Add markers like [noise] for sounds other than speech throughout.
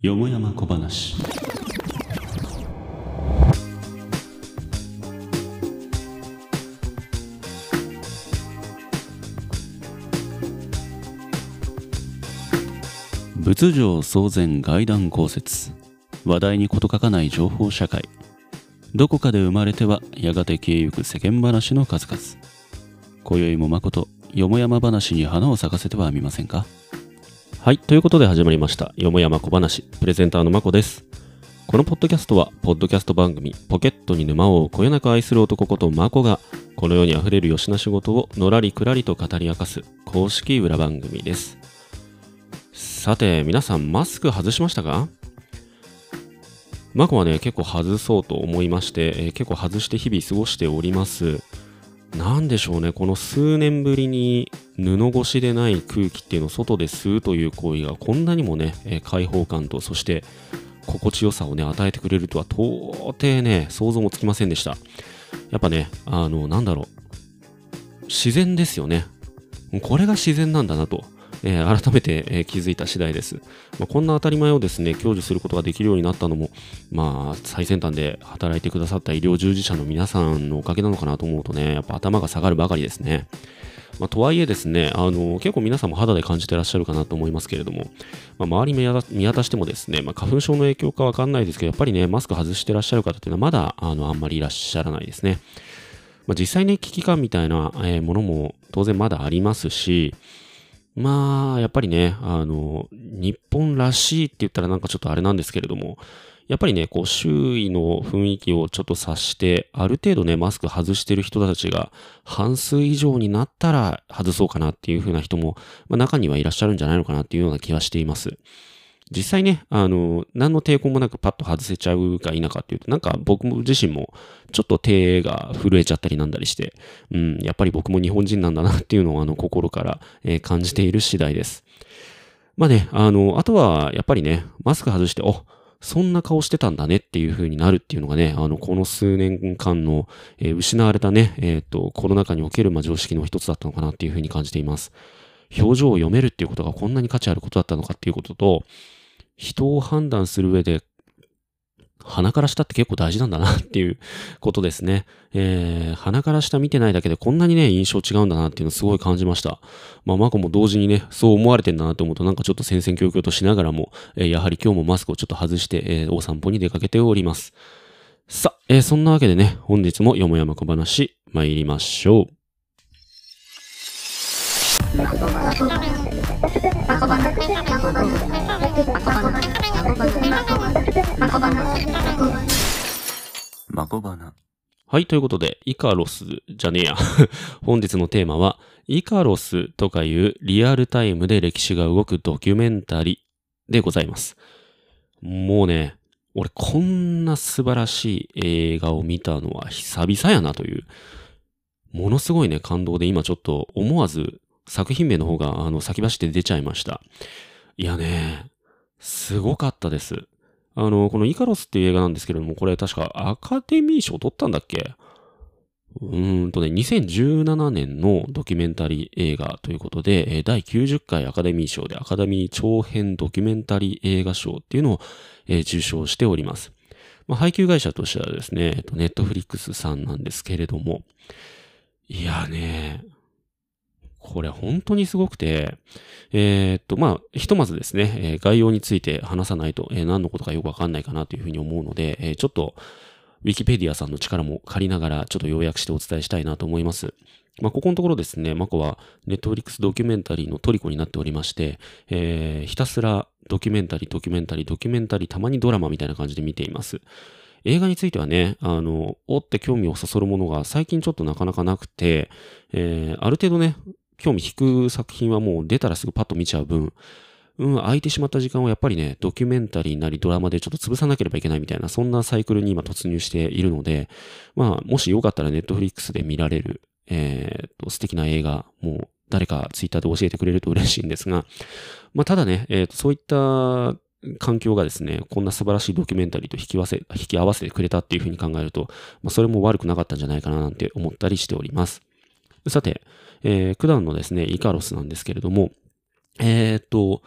よもやま小話。仏上騒然外談公説話題に事欠かない情報社会どこかで生まれてはやがて消えゆく世間話の数々今宵も誠よもやま話に花を咲かせてはみませんか？はい。ということで始まりました。よもやま小話。プレゼンターのまこです。このポッドキャストは、ポッドキャスト番組、ポケットに沼をこよなく愛する男ことまこが、この世に溢れるよしな仕事をのらりくらりと語り明かす公式裏番組です。さて、皆さんマスク外しましたか？まこはね、結構外そうと思いまして、えー結構外して日々過ごしております。何でしょうね、この数年ぶりに布越しでない空気っていうのを外で吸うという行為がこんなにもね、え開放感とそして心地よさをね、与えてくれるとは到底ね、想像もつきませんでした。やっぱね、あの、なんだろう、自然ですよね。これが自然なんだなと、えー改めて、えー気づいた次第です。まあこんな当たり前をですね、享受することができるようになったのも、まあ、最先端で働いてくださった医療従事者の皆さんのおかげなのかなと思うとね、やっぱ頭が下がるばかりですね。まあ、とはいえですね、あの結構皆さんも肌で感じてらっしゃるかなと思いますけれども、まあ、周り見渡してもですね、まあ、花粉症の影響かわかんないですけど、やっぱりね、マスク外してらっしゃる方っていうのはまだあのあんまりいらっしゃらないですね。まあ、実際ね、危機感みたいな、えーものも当然まだありますし、まあ、やっぱりね、あの、日本らしいって言ったらなんかちょっとあれなんですけれども、やっぱりね、こう、周囲の雰囲気をちょっと察して、ある程度ね、マスク外してる人たちが半数以上になったら外そうかなっていうふうな人も、まあ、中にはいらっしゃるんじゃないのかなっていうような気はしています。実際ね、あの、何の抵抗もなくパッと外せちゃうか否かっていうと、なんか僕自身もちょっと手が震えちゃったりなんだりして、うん、やっぱり僕も日本人なんだなっていうのをあの心から、えー感じている次第です。まあね、あの、あとはやっぱりね、マスク外して、おそんな顔してたんだねっていう風になるっていうのがね、あの、この数年間の、えー失われたね、えっ、と、コロナ禍における、まあ、常識の一つだったのかなっていう風に感じています。表情を読めるっていうことがこんなに価値あることだったのかっていうことと、人を判断する上で、鼻から下って結構大事なんだなっていうことですね。えー、鼻から下見てないだけでこんなにね、印象違うんだなっていうのをすごい感じました。まあ、マコも同時にね、そう思われてんだなと思うと、なんかちょっと戦々恐々としながらも、えーやはり今日もマスクをちょっと外して、えーお散歩に出かけております。さ、えーそんなわけでね、本日もよもやま小話、参りましょう。まこばな。はい、ということで、イカロスじゃねえや。[laughs] 本日のテーマは、イカロスとかいうリアルタイムで歴史が動くドキュメンタリーでございます。もうね、俺こんな素晴らしい映画を見たのは久々やなという、ものすごいね、感動で今ちょっと思わず作品名の方があの先走って出ちゃいました。いやね、すごかったです。あの、このイカロスっていう映画なんですけれども、これ確かアカデミー賞取ったんだっけ？うーんとね、2017年のドキュメンタリー映画ということで、第90回アカデミー賞でアカデミー長編ドキュメンタリー映画賞っていうのを、受賞しております。まあ、配給会社としてはですね、ネットフリックスさんなんですけれども、いやね、これ本当にすごくて、えーっと、まあ、ひとまずですね、えー概要について話さないと、えー何のことかよくわかんないかなというふうに思うので、えーちょっと、ウィキペディアさんの力も借りながら、ちょっと要約してお伝えしたいなと思います。まあ、ここのところですね、マコは、ネットフリックスドキュメンタリーのトリコになっておりまして、えーひたすらドキュメンタリー、ドキュメンタリー、ドキュメンタリー、たまにドラマみたいな感じで見ています。映画についてはね、あの、おって興味をそそるものが最近ちょっとなかなかなくて、えーある程度ね、興味引く作品はもう出たらすぐパッと見ちゃう分、うん、空いてしまった時間をやっぱりね、ドキュメンタリーなりドラマでちょっと潰さなければいけないみたいな、そんなサイクルに今突入しているので、まあ、もしよかったらネットフリックスで見られる、えーと、素敵な映画、もう誰かツイッターで教えてくれると嬉しいんですが、まあ、ただね、えーと、そういった環境がですね、こんな素晴らしいドキュメンタリーと引き合わせ、引き合わせてくれたっていうふうに考えると、まあ、それも悪くなかったんじゃないかななんて思ったりしております。さて、えー、九段のですね、イカロスなんですけれども、えっ、と、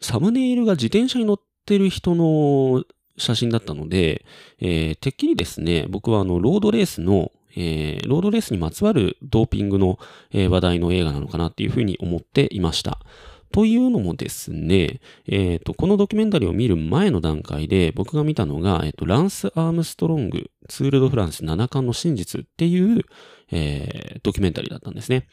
サムネイルが自転車に乗ってる人の写真だったので、えー、てっきりですね、僕はあの、ロードレースの、えー、ロードレースにまつわるドーピングの、えー、話題の映画なのかなっていうふうに思っていました。というのもですね、えっ、ー、と、このドキュメンタリーを見る前の段階で僕が見たのが、えっ、ー、と、ランス・アームストロング、ツール・ド・フランス7冠の真実っていう、えー、ドキュメンタリーだったんですね。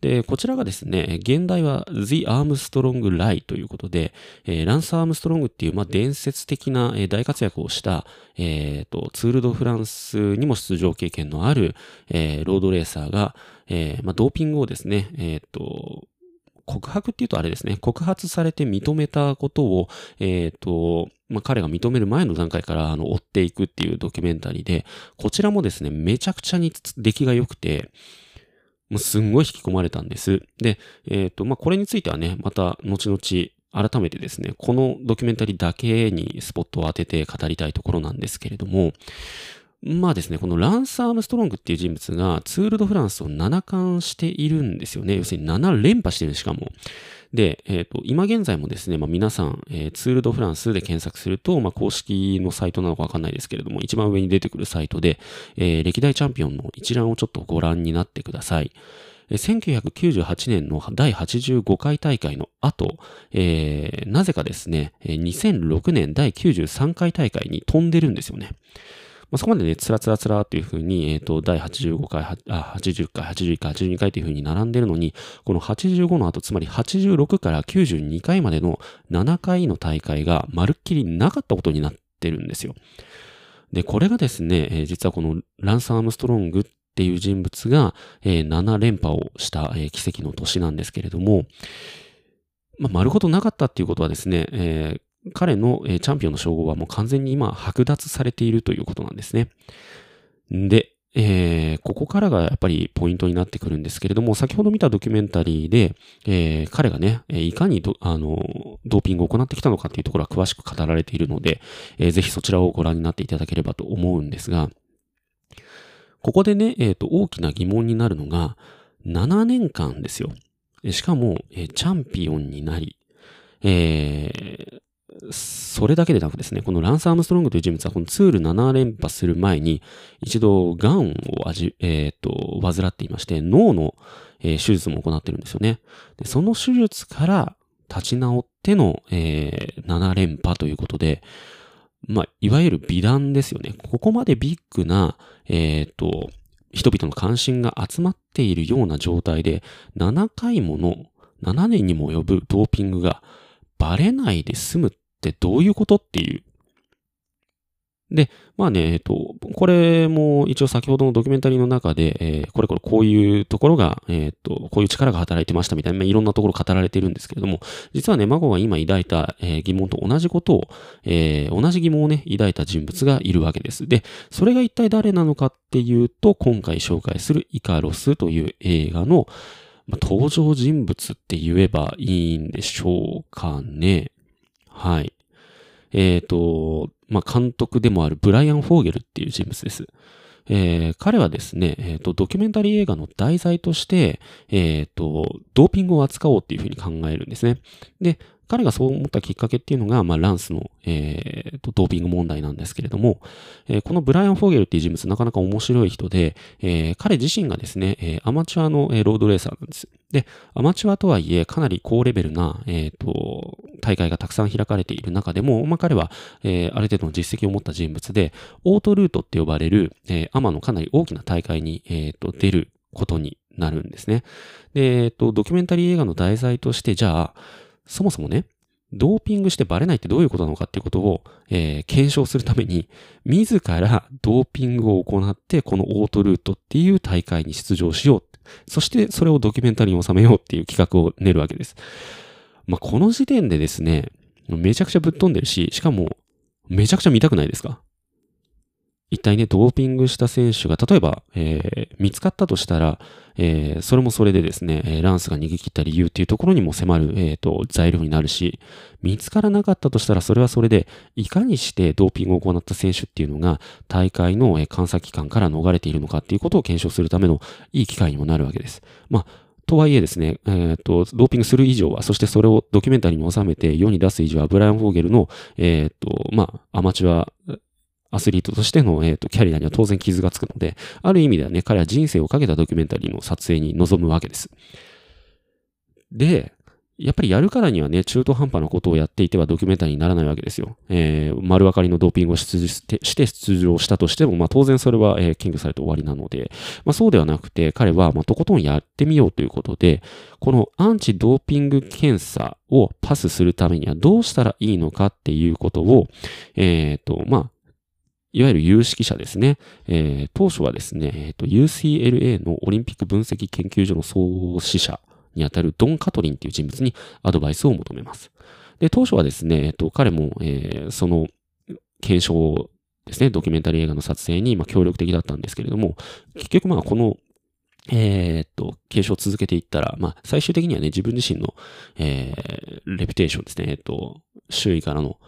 で、こちらがですね、現代は The Armstrong Lie ということで、えー、ランス・アームストロングっていう、まあ、伝説的な、大活躍をした、えー、と、ツール・ド・フランスにも出場経験のある、えー、ロードレーサーが、えー、まあ、ドーピングをですね、え、ー、と、告白っていうとあれですね、告発されて認めたことを、えっ、ー、と、まあ、彼が認める前の段階からあの追っていくっていうドキュメンタリーで、こちらもですね、めちゃくちゃに出来が良くて、もうすんごい引き込まれたんです。で、えっ、ー、と、まあ、これについてはね、また後々改めてですね、このドキュメンタリーだけにスポットを当てて語りたいところなんですけれども、まあですね、このランス・アームストロングっていう人物がツール・ド・フランスを7冠しているんですよね。要するに7連覇してるしかも。で、えっ、ー、と、今現在もですね、まあ皆さん、えー、ツール・ド・フランスで検索すると、まあ公式のサイトなのかわかんないですけれども、一番上に出てくるサイトで、えー、歴代チャンピオンの一覧をちょっとご覧になってください。1998年の第85回大会の後、えー、なぜかですね、2006年第93回大会に飛んでるんですよね。まあ、そこまでね、つらつらつらっていうふうに、えっ、ー、と、第85回、あ、80回、81回、82回っていうふうに並んでるのに、この85の後、つまり86から92回までの7回の大会がまるっきりなかったことになってるんですよ。で、これがですね、えー、実はこのランサー・アームストロングっていう人物が、えー、7連覇をした、えー、奇跡の年なんですけれども、まあ、丸ごとなかったっていうことはですね、えー、彼のえチャンピオンの称号はもう完全に今剥奪されているということなんですね。で、えー、ここからがやっぱりポイントになってくるんですけれども、先ほど見たドキュメンタリーで、えー、彼がね、いかにドあのドーピングを行ってきたのかっていうところは詳しく語られているので、えー、ぜひそちらをご覧になっていただければと思うんですが、ここでね、えっ、ー、と、大きな疑問になるのが、7年間ですよ。しかも、えー、チャンピオンになり、えー、それだけでなくですね、このランス・アームストロングという人物はこのツール7連覇する前に一度ガンを味、えっ、と、患っていまして、脳の、えー、手術も行ってるんですよね。でその手術から立ち直っての、えー、7連覇ということで、まあ、いわゆる美談ですよね。ここまでビッグな、えっ、と、人々の関心が集まっているような状態で、7回もの、7年にも及ぶドーピングがバレないで済むってどういうことっていう。で、まあね、えっと、これも一応先ほどのドキュメンタリーの中で、えー、これこれこういうところが、えっと、こういう力が働いてましたみたいな、まあ、いろんなところ語られてるんですけれども、実はね、孫が今抱いた、えー、疑問と同じことを、えー、同じ疑問をね、抱いた人物がいるわけです。で、それが一体誰なのかっていうと、今回紹介するイカロスという映画の、まあ、登場人物って言えばいいんでしょうかね。はい。えっ、ー、と、まあ、監督でもあるブライアン・フォーゲルっていう人物です。えー、彼はですね、えっ、ー、と、ドキュメンタリー映画の題材として、えっ、ー、と、ドーピングを扱おうっていうふうに考えるんですね。で、彼がそう思ったきっかけっていうのが、まあ、ランスの、えー、と、ドーピング問題なんですけれども、えー、このブライアン・フォーゲルっていう人物、なかなか面白い人で、えー、彼自身がですね、えー、アマチュアの、えー、ロードレーサーなんです。で、アマチュアとはいえ、かなり高レベルな、えっ、と、大会がたくさん開かれている中でも、まあ、彼は、えー、ある程度の実績を持った人物で、オートルートって呼ばれる、えー、アマのかなり大きな大会に、えっ、と、出ることになるんですね。で、えっ、と、ドキュメンタリー映画の題材として、じゃあ、そもそもね、ドーピングしてバレないってどういうことなのかっていうことを、えー、検証するために、自らドーピングを行って、このオートルートっていう大会に出場しよう。そしてそれをドキュメンタリーに収めようっていう企画を練るわけです。まあ、この時点でですね、めちゃくちゃぶっ飛んでるし、しかも、めちゃくちゃ見たくないですか？一体ね、ドーピングした選手が、例えば、えー、見つかったとしたら、えー、それもそれでですね、ランスが逃げ切った理由っていうところにも迫る、えー、と、材料になるし、見つからなかったとしたら、それはそれで、いかにしてドーピングを行った選手っていうのが、大会の監査機関から逃れているのかっていうことを検証するためのいい機会にもなるわけです。まあ、とはいえですね、えっ、と、ドーピングする以上は、そしてそれをドキュメンタリーに収めて世に出す以上は、ブライアン・フォーゲルの、えっ、と、まあ、アマチュアアスリートとしての、えっ、と、キャリアには当然傷がつくので、ある意味ではね、彼は人生をかけたドキュメンタリーの撮影に臨むわけです。で、やっぱりやるからにはね、中途半端なことをやっていてはドキュメンタリーにならないわけですよ。えー、丸分かりのドーピングをしてして出場したとしても、まあ当然それは、えー、検挙されて終わりなので、まあそうではなくて、彼は、まあとことんやってみようということで、このアンチドーピング検査をパスするためにはどうしたらいいのかっていうことを、えっ、ー、と、まあ、いわゆる有識者ですね。えー、当初はですね、えー、UCLA のオリンピック分析研究所の創始者にあたるドン・カトリンっていう人物にアドバイスを求めます。で、当初はですね、えっと、彼も、えー、その検証ですね、ドキュメンタリー映画の撮影に、まあ、協力的だったんですけれども、結局まあこの、えー、っと、継承を続けていったら、まあ、最終的にはね、自分自身の、えー、レピュテーションですね、えっと、周囲からの、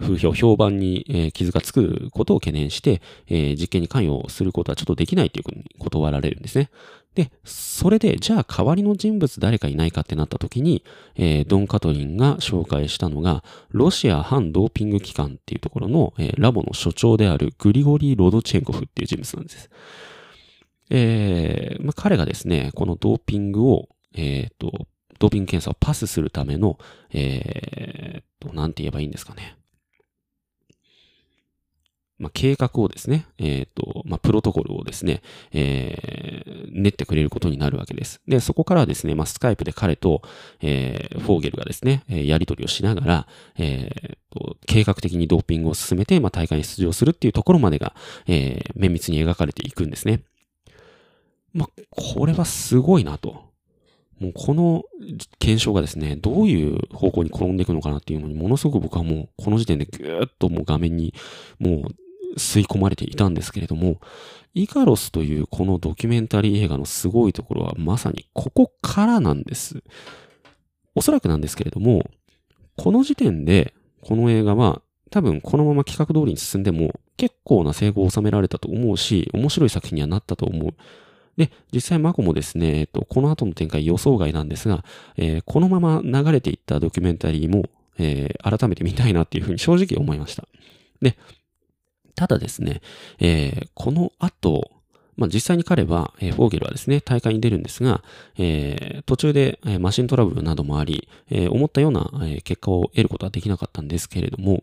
風評、評判に、えー、傷がつくことを懸念して、えー、実験に関与することはちょっとできないというふうに断られるんですね。で、それで、じゃあ代わりの人物誰かいないかってなった時に、えー、ドン・カトリンが紹介したのが、ロシア反ドーピング機関っていうところの、えー、ラボの所長であるグリゴリー・ロドチェンコフっていう人物なんです。えー、まあ、彼がですね、このドーピングを、えっ、と、ドーピング検査をパスするための、えー、と、なんて言えばいいんですかね。まあ、計画をですね、えっ、ー、と、まあ、プロトコルをですね、えー、練ってくれることになるわけです。で、そこからですね、まあ、スカイプで彼と、えー、フォーゲルがですねえ、やり取りをしながら、えー、と計画的にドーピングを進めて、まあ、大会に出場するっていうところまでが、えー、綿密に描かれていくんですね。まあ、これはすごいなと。もうこの検証がですね、どういう方向に転んでいくのかなっていうのに、ものすごく僕はもうこの時点でぐーっともう画面にもう吸い込まれていたんですけれども、イカロスというこのドキュメンタリー映画のすごいところはまさにここからなんです。おそらくなんですけれども、この時点でこの映画は多分このまま企画通りに進んでも結構な成功を収められたと思うし、面白い作品にはなったと思う。で、実際マコもですね、えっと、この後の展開予想外なんですが、えー、このまま流れていったドキュメンタリーも、えー、改めて見たいなっていうふうに正直思いました。で、ただですね、えー、この後、まあ、実際に彼は、えー、フォーゲルはですね、大会に出るんですが、えー、途中で、えー、マシントラブルなどもあり、え、思ったような、え、結果を得ることはできなかったんですけれども、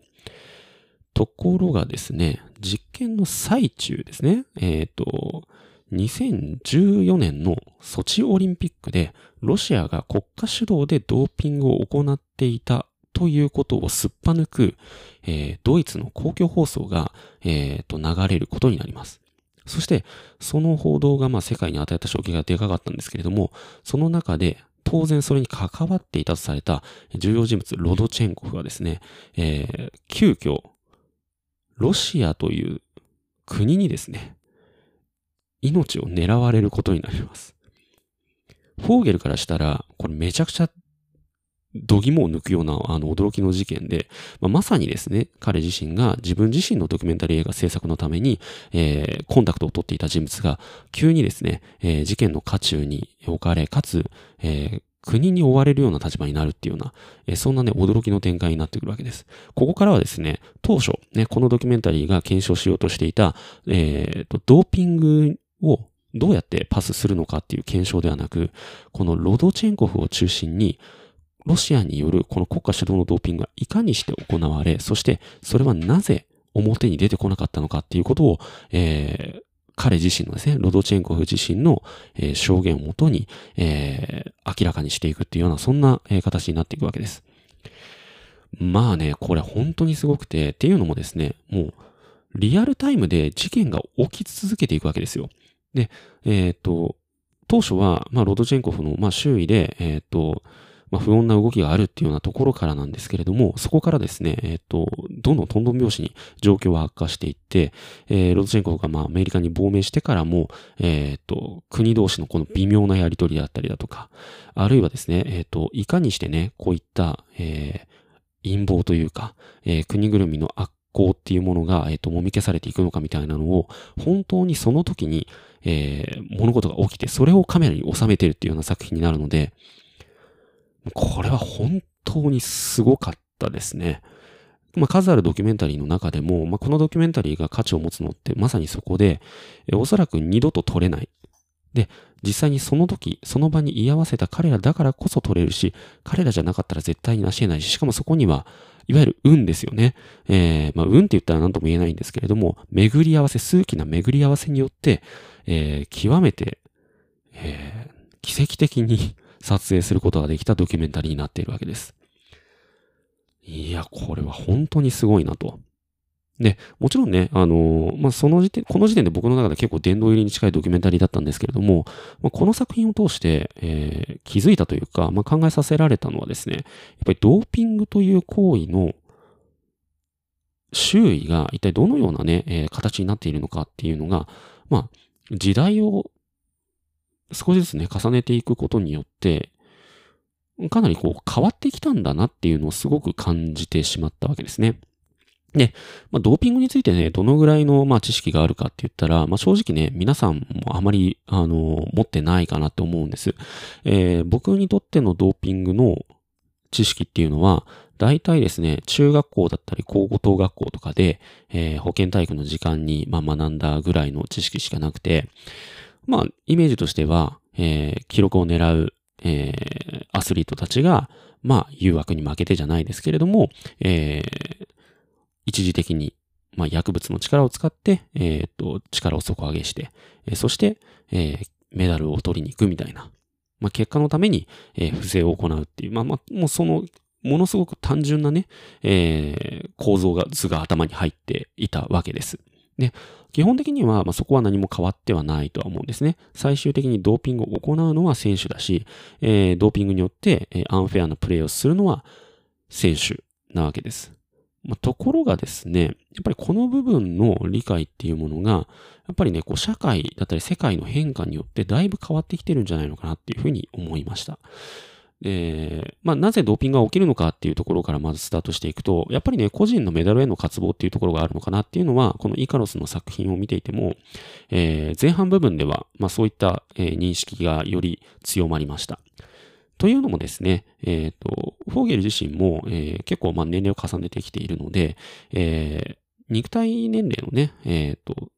ところがですね、実験の最中ですね、えっ、と、2014年のソチオリンピックで、ロシアが国家主導でドーピングを行っていたということをすっぱ抜く、えー、ドイツの公共放送が、えー、と流れることになります。そして、その報道がまあ世界に与えた衝撃がでかかったんですけれども、その中で当然それに関わっていたとされた重要人物、ロドチェンコフがですね、えー、急遽、ロシアという国にですね、命を狙われることになります。フォーゲルからしたら、これめちゃくちゃ度肝を抜くようなあの驚きの事件で、まあ、まさにですね、彼自身が自分自身のドキュメンタリー映画制作のために、えー、コンタクトを取っていた人物が、急にですね、えー、事件の渦中に置かれ、かつ、えー、国に追われるような立場になるっていうような、え、そんなね、驚きの展開になってくるわけです。ここからはですね、当初、ね、このドキュメンタリーが検証しようとしていた、えー、と、ドーピングをどうやってパスするのかっていう検証ではなく、このロドチェンコフを中心に、ロシアによるこの国家主導のドーピングがいかにして行われ、そしてそれはなぜ表に出てこなかったのかっていうことを、えー、彼自身のですね、ロドチェンコフ自身の、えー、証言をもとに、えー、明らかにしていくっていうような、そんな、えー、形になっていくわけです。まあね、これ本当にすごくて、っていうのもですね、もう、リアルタイムで事件が起き続けていくわけですよ。で、えっ、と、当初は、まあ、ロドチェンコフの、まあ、周囲で、えっ、と、まあ、不穏な動きがあるっていうようなところからなんですけれども、そこからですね、えっ、ー、と、どんどんトントン拍子に状況は悪化していって、えー、ロドチェンコがまあアメリカに亡命してからも、えっ、ー、と、国同士のこの微妙なやりとりだったりだとか、あるいはですね、えっ、と、いかにしてね、こういった、えー、陰謀というか、えー、国ぐるみの悪行っていうものが、えっ、と、もみ消されていくのかみたいなのを、本当にその時に、えー、物事が起きて、それをカメラに収めてるっていうような作品になるので、これは本当にすごかったですね。まあ、数あるドキュメンタリーの中でも、まあ、このドキュメンタリーが価値を持つのってまさにそこで、えおそらく二度と撮れない。で、実際にその時、その場に居合わせた彼らだからこそ撮れるし、彼らじゃなかったら絶対に成し得ないし、しかもそこには、いわゆる運ですよね。えー、まあ、運って言ったら何とも言えないんですけれども、巡り合わせ、数奇な巡り合わせによって、えー、極めて、えー、奇跡的に撮影することができたドキュメンタリーになっているわけです。いや、これは本当にすごいなと。で、もちろんね、あのー、まあ、その時点、この時点で僕の中で結構殿堂入りに近いドキュメンタリーだったんですけれども、まあ、この作品を通して、えー、気づいたというか、まあ、考えさせられたのはですね、やっぱりドーピングという行為の周囲が一体どのようなね、えー、形になっているのかっていうのが、まあ、時代を少しずつね、重ねていくことによって、かなりこう変わってきたんだなっていうのをすごく感じてしまったわけですね。で、まあ、ドーピングについてね、どのぐらいの、まあ、知識があるかって言ったら、まあ、正直ね、皆さんもあまり、あの、持ってないかなって思うんです。えー、僕にとってのドーピングの知識っていうのは、大体ですね、中学校だったり高校等学校とかで、えー、保健体育の時間に、まあ、学んだぐらいの知識しかなくて、まあ、イメージとしては、えー、記録を狙う、えー、アスリートたちが、まあ、誘惑に負けてじゃないですけれども、えー、一時的に、まあ、薬物の力を使って、えっ、と、力を底上げして、えー、そして、えー、メダルを取りに行くみたいな、まあ、結果のために、えー、不正を行うっていう、まあ、まあ、もうその、ものすごく単純なね、えー、構造が、図が頭に入っていたわけです。で、基本的には、ま、そこは何も変わってはないとは思うんですね。最終的にドーピングを行うのは選手だし、えー、ドーピングによって、え、アンフェアなプレーをするのは選手なわけです。ま、ところがですね、やっぱりこの部分の理解っていうものが、やっぱりね、こう社会だったり世界の変化によってだいぶ変わってきてるんじゃないのかなっていうふうに思いました。で、まあ、なぜドーピングが起きるのかっていうところからまずスタートしていくと、やっぱりね、個人のメダルへの渇望っていうところがあるのかなっていうのは、このイカロスの作品を見ていても、えー、前半部分では、まあ、そういった、えー、認識がより強まりました。というのもですね、えっ、ー、と、フォーゲル自身も、え、結構まあ年齢を重ねてきているので、え、肉体年齢のね、えっ、と、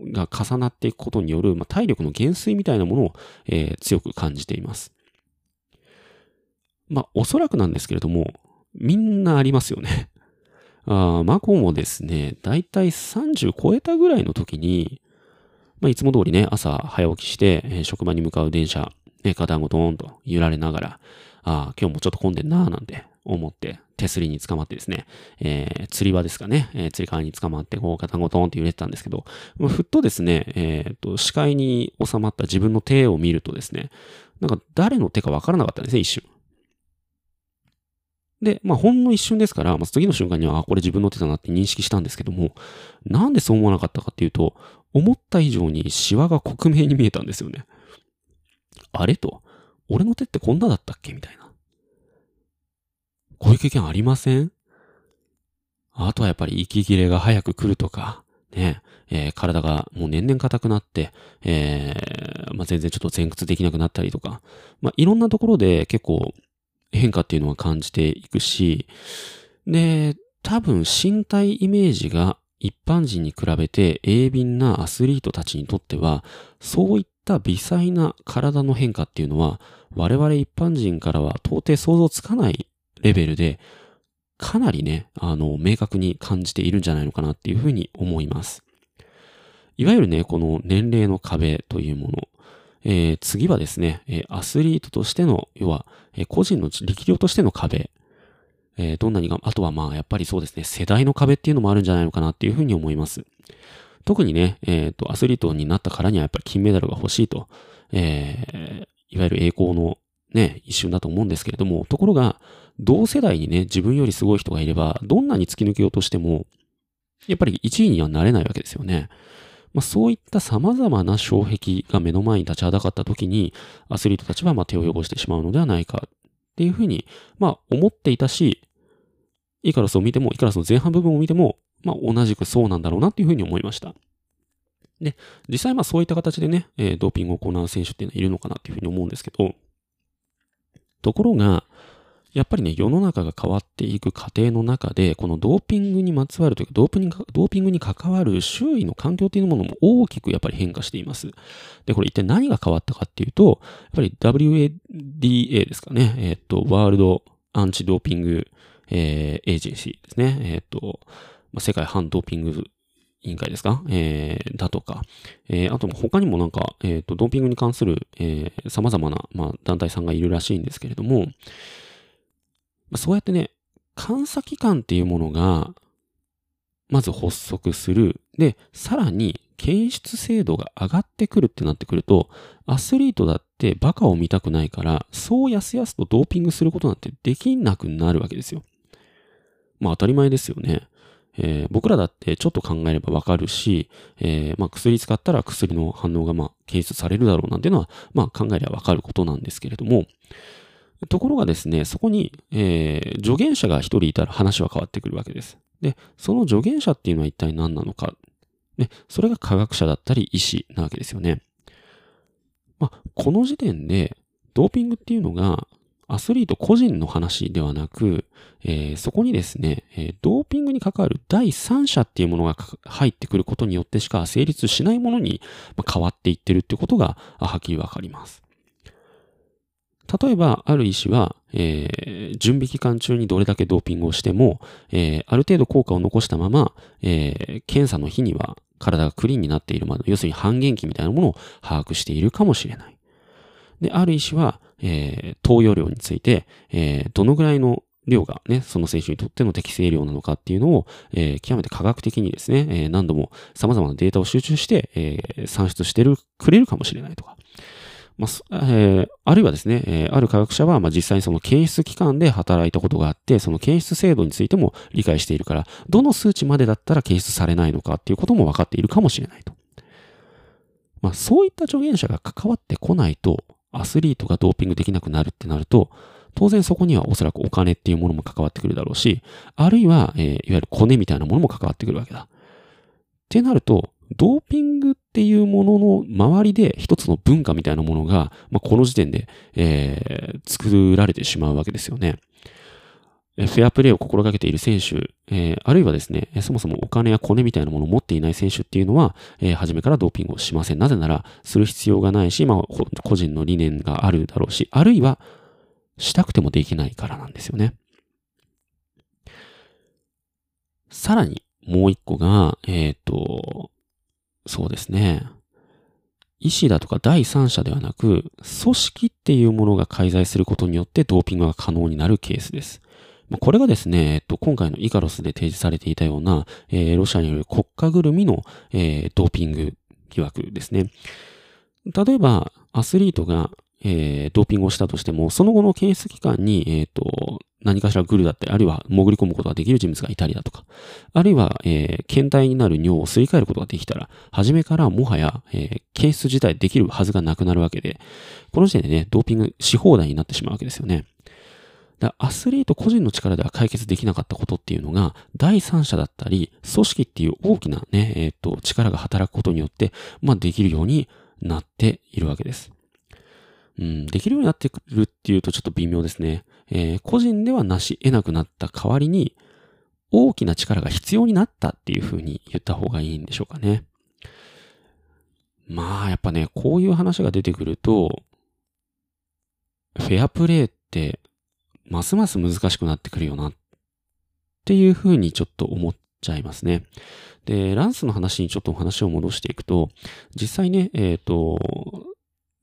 が重なっていくことによる、まあ、体力の減衰みたいなものを、え強く感じています。まあ、おそらくなんですけれども、みんなありますよね。[laughs] ああマコもですね、だいたい30超えたぐらいの時に、まあ、いつも通りね、朝早起きして、えー、職場に向かう電車、ね、肩ごとーんと揺られながら、ああ、今日もちょっと混んでんなーなんて思って、手すりに捕まってですね、えー、釣り場ですかね、えー、釣り革に捕まって、こう、肩ごとーんって揺れてたんですけど、ふっとですね、えっ、と、視界に収まった自分の手を見るとですね、なんか誰の手かわからなかったんですね、一瞬。で、まあ、ほんの一瞬ですから、まあ、次の瞬間には、あ、これ自分の手だなって認識したんですけども、なんでそう思わなかったかっていうと、思った以上にシワが克明に見えたんですよね。あれと、俺の手ってこんなだったっけ？みたいな。こういう経験ありません？あとはやっぱり息切れが早く来るとか、ね、えー、体がもう年々硬くなって、えー、まあ、全然ちょっと前屈できなくなったりとか、まあ、いろんなところで結構変化っていうのは感じていくし、で、多分身体イメージが一般人に比べて鋭敏なアスリートたちにとっては、そういった微細な体の変化っていうのは、我々一般人からは到底想像つかないレベルで、かなりね、あの、明確に感じているんじゃないのかなっていうふうに思います。いわゆるね、この年齢の壁というもの。えー、次はですね、えアスリートとしての、要は、え個人の力量としての壁。えー、どんなにが、あとはまあ、やっぱりそうですね、世代の壁っていうのもあるんじゃないのかなっていうふうに思います。特にね、えっ、ー、と、アスリートになったからにはやっぱり金メダルが欲しいと、えー、いわゆる栄光のね、一瞬だと思うんですけれども、ところが、同世代にね、自分よりすごい人がいれば、どんなに突き抜けようとしても、やっぱり1位にはなれないわけですよね。まあ、そういった様々な障壁が目の前に立ちはだかった時に、アスリートたちはま手を汚してしまうのではないかっていうふうに、まあ思っていたし、イカロスを見ても、イカロスの前半部分を見ても、まあ、同じくそうなんだろうなっていうふうに思いました。で、実際まあそういった形でね、え、ドーピングを行う選手っていうのはいるのかなっていうふうに思うんですけど、ところが、やっぱりね、世の中が変わっていく過程の中で、このドーピングにまつわるというか、ドーピングドーピングに関わる周囲の環境というものも大きくやっぱり変化しています。で、これ一体何が変わったかっていうと、やっぱり WADA ですかね、えっ、ー、と、ワールドアンチドーピング、えー、エージェンシーですね。えっ、ー、と、まあ、世界反ドーピング委員会ですか？えー、だとか、えー、あと他にもなんか、えっ、ー、と、ドーピングに関する、えー、様々な、まあ、団体さんがいるらしいんですけれども、そうやってね、監査機関っていうものが、まず発足する。で、さらに、検出精度が上がってくるってなってくると、アスリートだってバカを見たくないから、そうやすやすとドーピングすることなんてできなくなるわけですよ。まあ当たり前ですよね。えー、僕らだってちょっと考えればわかるし、えー、まあ薬使ったら薬の反応がまあ検出されるだろうなんていうのは、まあ考えればわかることなんですけれども、ところがですね、そこに、えー、助言者が一人いたら話は変わってくるわけです。で、その助言者っていうのは一体何なのか。ね、それが科学者だったり医師なわけですよね。まあ、この時点で、ドーピングっていうのが、アスリート個人の話ではなく、えー、そこにですね、えー、ドーピングに関わる第三者っていうものが入ってくることによってしか成立しないものに変わっていってるってことがはっきりわかります。例えば、ある医師は、えー、準備期間中にどれだけドーピングをしても、えー、ある程度効果を残したまま、えー、検査の日には体がクリーンになっているまで、要するに半減期みたいなものを把握しているかもしれない。で、ある医師は、えー、投与量について、えー、どのぐらいの量がね、その選手にとっての適正量なのかっていうのを、えー、極めて科学的にですね、えー、何度も様々なデータを集中して、えー、算出してる、くれるかもしれないとか。まあ、えー、あるいはですね、えー、ある科学者は、まあ、実際にその検出機関で働いたことがあって、その検出制度についても理解しているから、どの数値までだったら検出されないのかっていうことも分かっているかもしれないと。まあ、そういった助言者が関わってこないと、アスリートがドーピングできなくなるってなると、当然そこにはおそらくお金っていうものも関わってくるだろうし、あるいは、えー、いわゆるコネみたいなものも関わってくるわけだ。ってなると、ドーピングっていうものの周りで一つの文化みたいなものが、まあ、この時点で、えー、作られてしまうわけですよね。フェアプレーを心がけている選手、えー、あるいはですね、そもそもお金やコネみたいなものを持っていない選手っていうのは、えー、初めからドーピングをしません。なぜなら、する必要がないし、まあ、個人の理念があるだろうし、あるいは、したくてもできないからなんですよね。さらに、もう一個が、えっ、ー、と、そうですね。医師だとか第三者ではなく、組織っていうものが介在することによってドーピングが可能になるケースです。これがですね、えっと、今回のイカロスで提示されていたような、えー、ロシアによる国家ぐるみの、えー、ドーピング疑惑ですね。例えば、アスリートが、えー、ドーピングをしたとしても、その後の検出機関に、えっ、と、何かしらグルだったり、あるいは潜り込むことができる人物がいたりだとか、あるいは、えー、検体になる尿をすり替えることができたら、初めからもはや、えー、検出自体できるはずがなくなるわけで、この時点でね、ドーピングし放題になってしまうわけですよね。だアスリート個人の力では解決できなかったことっていうのが、第三者だったり、組織っていう大きなね、えっ、と、力が働くことによって、まあ、できるようになっているわけです。うん、できるようになってくるっていうとちょっと微妙ですね。えー、個人ではなし得なくなった代わりに、大きな力が必要になったっていうふうに言った方がいいんでしょうかね。まあ、やっぱね、こういう話が出てくると、フェアプレーって、ますます難しくなってくるよな、っていうふうにちょっと思っちゃいますね。で、ランスの話にちょっとお話を戻していくと、実際ね、えっ、ー、と、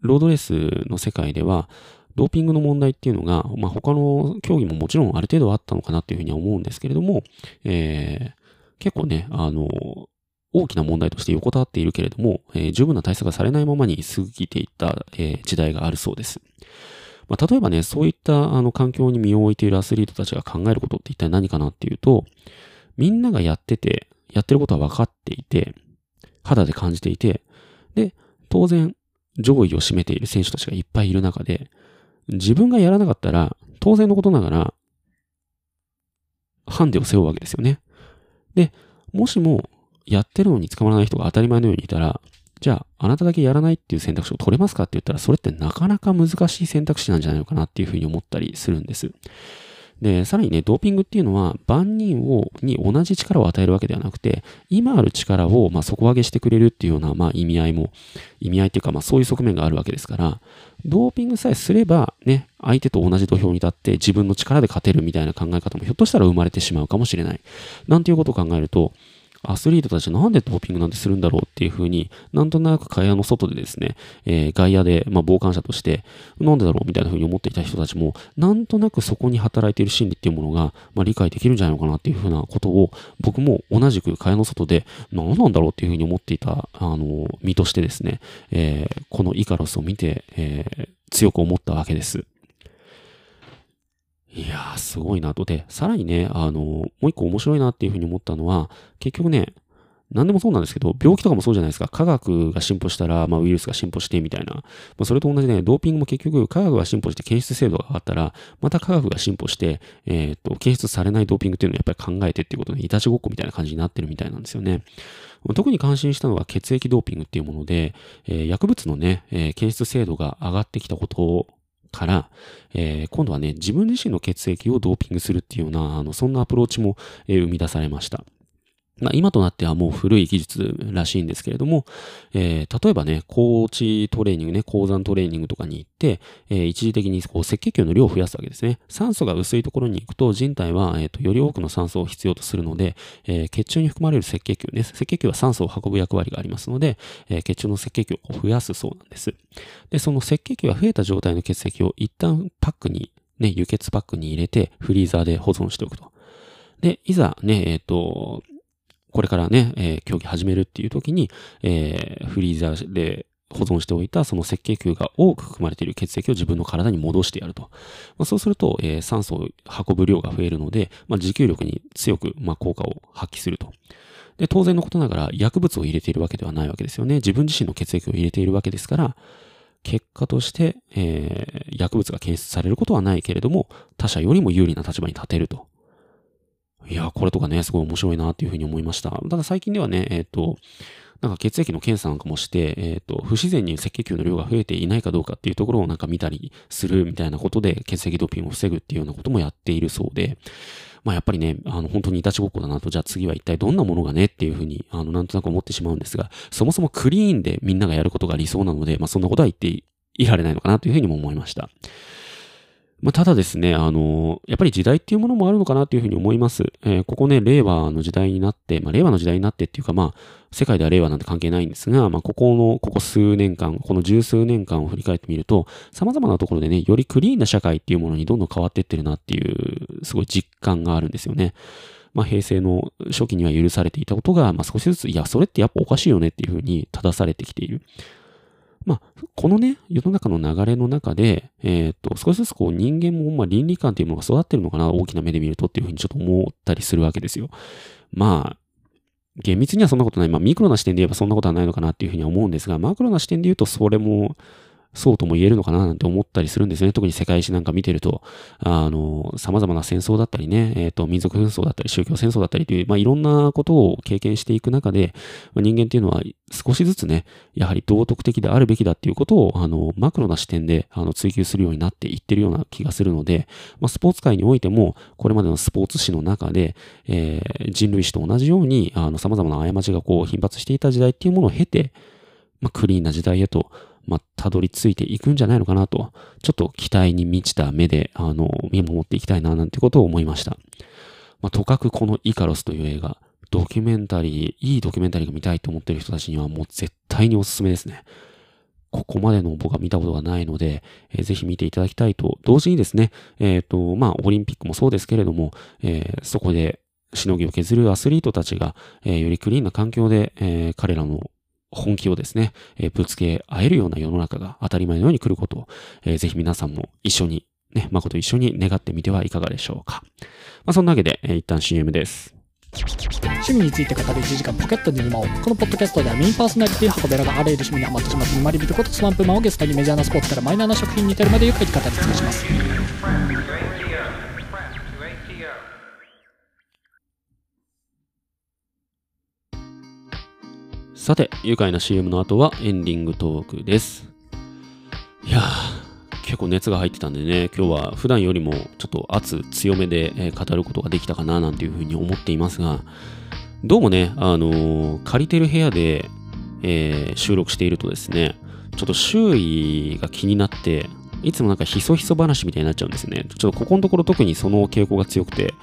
ロードレースの世界では、ドーピングの問題っていうのが、まあ、他の競技ももちろんある程度あったのかなっていうふうには思うんですけれども、えー、結構ね、あの、大きな問題として横たわっているけれども、えー、十分な対策がされないままに過ぎていった、えー、時代があるそうです。まあ、例えばね、そういったあの環境に身を置いているアスリートたちが考えることって一体何かなっていうと、みんながやってて、やってることは分かっていて、肌で感じていて、で、当然、上位を占めている選手たちがいっぱいいる中で、自分がやらなかったら、当然のことながら、ハンデを背負うわけですよね。で、もしもやってるのに捕まらない人が当たり前のようにいたら、じゃあ、あなただけやらないっていう選択肢を取れますかって言ったら、それってなかなか難しい選択肢なんじゃないのかなっていうふうに思ったりするんです。で、さらにね、ドーピングっていうのは、万人を、に同じ力を与えるわけではなくて、今ある力を、まあ、底上げしてくれるっていうような、まあ、意味合いも、意味合いっていうか、まあ、そういう側面があるわけですから、ドーピングさえすれば、ね、相手と同じ土俵に立って自分の力で勝てるみたいな考え方もひょっとしたら生まれてしまうかもしれない。なんていうことを考えると、アスリートたちなんでドーピングなんてするんだろうっていうふうに、なんとなく会話の外でですね、えー、外野で、まあ、傍観者として、なんでだろうみたいなふうに思っていた人たちも、なんとなくそこに働いている心理っていうものが、まあ、理解できるんじゃないのかなっていうふうなことを、僕も同じく会話の外で、何なんだろうっていうふうに思っていた、あの、身としてですね、えー、このイカロスを見て、えー、強く思ったわけです。いやー、すごいなと。で、さらにね、あの、もう一個面白いなっていうふうに思ったのは、結局ね、何でもそうなんですけど、病気とかもそうじゃないですか。科学が進歩したら、まあ、ウイルスが進歩してみたいな。まあ、それと同じで、ね、ドーピングも結局、科学が進歩して検出精度が上がったら、また科学が進歩して、えっ、と、検出されないドーピングっていうのをやっぱり考えてっていうことで、いたちごっこみたいな感じになってるみたいなんですよね。特に関心したのは血液ドーピングっていうもので、えー、薬物のね、えー、検出精度が上がってきたことをから、えー、今度はね、自分自身の血液をドーピングするっていうような、あの、そんなアプローチも、えー、生み出されました。まあ、今となってはもう古い技術らしいんですけれども、えー、例えばね、高地トレーニングね、高山トレーニングとかに行って、えー、一時的にこう赤血球の量を増やすわけですね。酸素が薄いところに行くと人体は、えーと、より多くの酸素を必要とするので、えー、血中に含まれる赤血球ね、赤血球は酸素を運ぶ役割がありますので、え、血中の赤血球を増やすそうなんです。で、その赤血球が増えた状態の血液を一旦パックに、ね、輸血パックに入れてフリーザーで保存しておくと。で、いざね、えっ、と、これからね、えー、競技始めるっていう時に、えー、フリーザーで保存しておいたその赤血球が多く含まれている血液を自分の体に戻してやると。まあ、そうすると、えー、酸素を運ぶ量が増えるので、まあ、持久力に強く、まあ、効果を発揮すると。で、当然のことながら薬物を入れているわけではないわけですよね。自分自身の血液を入れているわけですから、結果として、えー、薬物が検出されることはないけれども、他者よりも有利な立場に立てると。いや、これとかね、すごい面白いなっていうふうに思いました。ただ最近ではね、えっ、ー、と、なんか血液の検査なんかもして、えっ、ー、と、不自然に赤血球の量が増えていないかどうかっていうところをなんか見たりするみたいなことで血液ドーピングを防ぐっていうようなこともやっているそうで、まあやっぱりね、あの本当にいたちごっこだなと、じゃあ次は一体どんなものがねっていうふうに、あのなんとなく思ってしまうんですが、そもそもクリーンでみんながやることが理想なので、まあそんなことは言っていられないのかなというふうにも思いました。まあ、ただですね、あの、やっぱり時代っていうものもあるのかなというふうに思います。えー、ここね、令和の時代になって、まあ、令和の時代になってっていうか、まあ、世界では令和なんて関係ないんですが、まあ、ここの、ここ数年間、この十数年間を振り返ってみると、様々なところでね、よりクリーンな社会っていうものにどんどん変わっていってるなっていう、すごい実感があるんですよね。まあ、平成の初期には許されていたことが、まあ、少しずつ、いや、それってやっぱおかしいよねっていうふうに正されてきている。まあ、このね、世の中の流れの中で、えっ、と、少しずつこう人間も、まあ、倫理観というものが育ってるのかな、大きな目で見るとっていうふうにちょっと思ったりするわけですよ。まあ、厳密にはそんなことない。まあ、ミクロな視点で言えばそんなことはないのかなっていうふうには思うんですが、マクロな視点で言うとそれも、そうとも言えるのかななんて思ったりするんですね。特に世界史なんか見てると、あの、様々な戦争だったりね、えっ、ー、と、民族紛争だったり、宗教戦争だったりという、まあ、いろんなことを経験していく中で、まあ、人間っていうのは少しずつね、やはり道徳的であるべきだっていうことを、あの、マクロな視点で、あの、追求するようになっていってるような気がするので、まあ、スポーツ界においても、これまでのスポーツ史の中で、えー、人類史と同じように、あの、様々な過ちがこう、頻発していた時代っていうものを経て、まあ、クリーンな時代へと、まあ、たどり着いていくんじゃないのかなと、ちょっと期待に満ちた目で、あの、見守っていきたいな、なんてことを思いました。まあ、とかくこのイカロスという映画、ドキュメンタリー、いいドキュメンタリーが見たいと思ってる人たちにはもう絶対におすすめですね。ここまでの僕は見たことがないので、えー、ぜひ見ていただきたいと、同時にですね、えっ、ー、と、まあ、オリンピックもそうですけれども、えー、そこでしのぎを削るアスリートたちが、えー、よりクリーンな環境で、えー、彼らの本気をですね、えー、ぶつけ合えるような世の中が当たり前のように来ることを、えー、ぜひ皆さんも一緒に、ね、誠一緒に願ってみてはいかがでしょうか。まあ、そんなわけで、えー、一旦 CM です。趣味について語る1時間ポケットに沼をこのポッドキャストではメインパーソナリティ箱べらがあらゆる趣味にハマってしまって沼り人ことスワンプマンをゲストにメジャーなスポーツからマイナーな食品に至るまでゆっくり語り尽くしますさて、愉快な CM の後はエンディングトークです。いやー、結構熱が入ってたんでね、今日は普段よりもちょっと圧強めで、え語ることができたかななんていうふうに思っていますが、どうもね、あのー借りてる部屋で、えー収録しているとですね、ちょっと周囲が気になって、いつもなんかひそひそ話みたいになっちゃうんですね。ちょっとここのところ特にその傾向が強くて、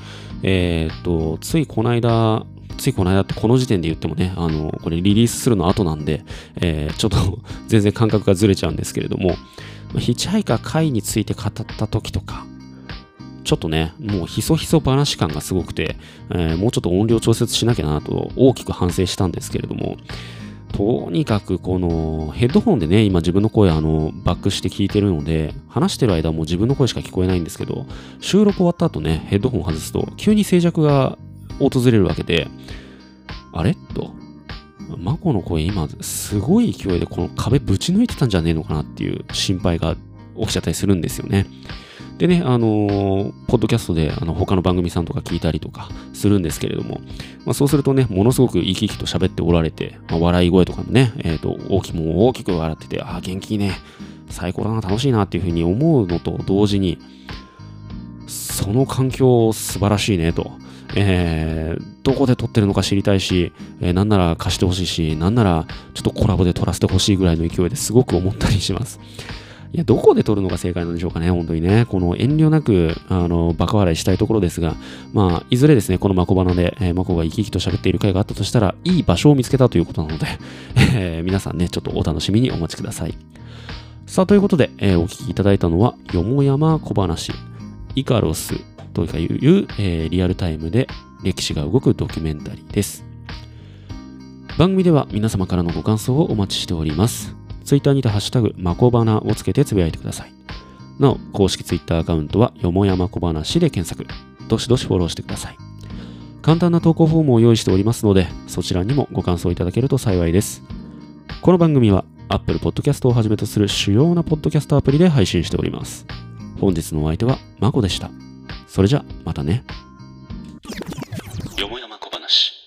えーっと、ついこの間、ついこの間ってこの時点で言ってもね、あの、これリリースするの後なんで、えーちょっと [laughs] 全然感覚がずれちゃうんですけれども、ヒッチハイカー会について語った時とか、ちょっとね、もうひそひそ話感がすごくて、えーもうちょっと音量調節しなきゃなと大きく反省したんですけれども、とにかくこのヘッドホンでね、今自分の声あのバックして聞いてるので、話してる間も自分の声しか聞こえないんですけど、収録終わった後ね、ヘッドホン外すと急に静寂が訪れるわけで、あれ？と、マコの声今すごい勢いでこの壁ぶち抜いてたんじゃねえのかなっていう心配が起きちゃったりするんですよね。でね、あのーポッドキャストであの他の番組さんとか聞いたりとかするんですけれども、まあ、そうするとね、ものすごく生き生きと喋っておられて、まあ、笑い声とかもね、えっ、と、大きもう大きく笑ってて、ああ、元気いいね、最高だな、楽しいなっていうふうに思うのと同時に、その環境素晴らしいねと。えーどこで撮ってるのか知りたいし、えーなんなら貸してほしいし、なんならちょっとコラボで撮らせてほしいぐらいの勢いですごく思ったりします。いや、どこで撮るのが正解なんでしょうかね、本当にね。この遠慮なく、あの、バカ笑いしたいところですが、まあ、いずれですね、このマコバナで、えーマコが生き生きと喋っている回があったとしたら、いい場所を見つけたということなので、えー皆さんね、ちょっとお楽しみにお待ちください。さあ、ということで、えーお聞きいただいたのは、よもやま小話、イカロスという、えーリアルタイムで歴史が動くドキュメンタリーです。番組では皆様からのご感想をお待ちしております。ツイッターにてハッシュタグ、まこばなをつけてつぶやいてください。なお、公式ツイッターアカウントは、よもやまこばなしで検索。どしどしフォローしてください。簡単な投稿フォームを用意しておりますので、そちらにもご感想いただけると幸いです。この番組は、Apple Podcast をはじめとする主要なポッドキャストアプリで配信しております。本日のお相手は、まこでした。それじゃ、またね。よもやま小話。